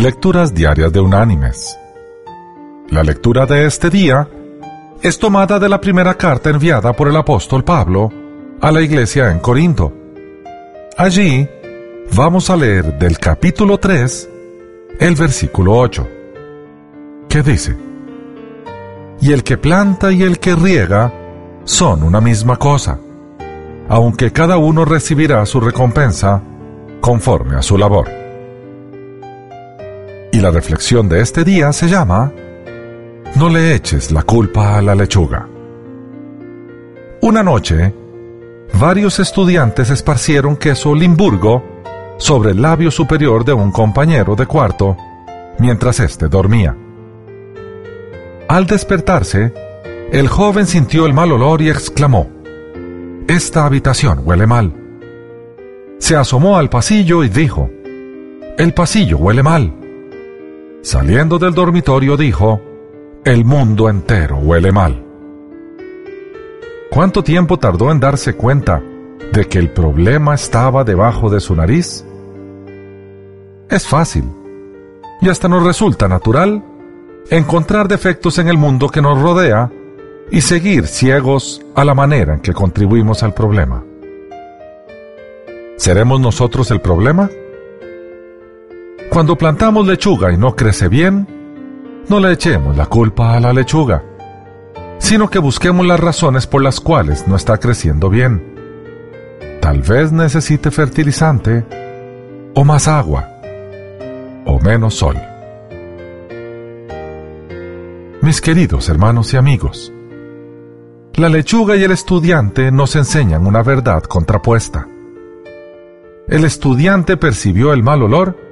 Lecturas Diarias de Unánimes. La lectura de este día es tomada de la primera carta enviada por el apóstol Pablo a la iglesia en Corinto. Allí vamos a leer del capítulo 3 el versículo 8, que dice, Y el que planta y el que riega son una misma cosa, aunque cada uno recibirá su recompensa conforme a su labor. La reflexión de este día se llama No le eches la culpa a la lechuga. Una noche, varios estudiantes esparcieron queso Limburgo sobre el labio superior de un compañero de cuarto mientras éste dormía. Al despertarse, el joven sintió el mal olor y exclamó, Esta habitación huele mal. Se asomó al pasillo y dijo, El pasillo huele mal. Saliendo del dormitorio dijo, El mundo entero huele mal. ¿Cuánto tiempo tardó en darse cuenta de que el problema estaba debajo de su nariz? Es fácil, y hasta nos resulta natural, encontrar defectos en el mundo que nos rodea y seguir ciegos a la manera en que contribuimos al problema. ¿Seremos nosotros el problema? Cuando plantamos lechuga y no crece bien, no le echemos la culpa a la lechuga, sino que busquemos las razones por las cuales no está creciendo bien. Tal vez necesite fertilizante, o más agua, o menos sol. Mis queridos hermanos y amigos, la lechuga y el estudiante nos enseñan una verdad contrapuesta. El estudiante percibió el mal olor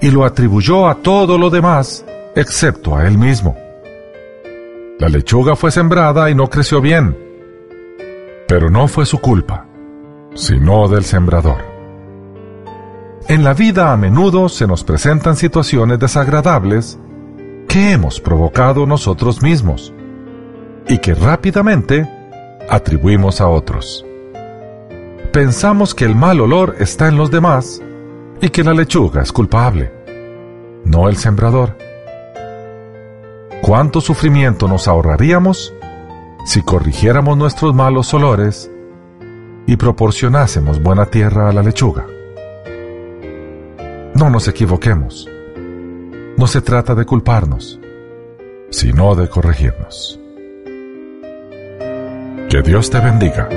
y lo atribuyó a todo lo demás excepto a él mismo. La lechuga fue sembrada y no creció bien, pero no fue su culpa, sino del sembrador. En la vida a menudo se nos presentan situaciones desagradables que hemos provocado nosotros mismos y que rápidamente atribuimos a otros. Pensamos que el mal olor está en los demás y que la lechuga es culpable, no el sembrador. ¿Cuánto sufrimiento nos ahorraríamos si corrigiéramos nuestros malos olores y proporcionásemos buena tierra a la lechuga? No nos equivoquemos. No se trata de culparnos, sino de corregirnos. Que Dios te bendiga.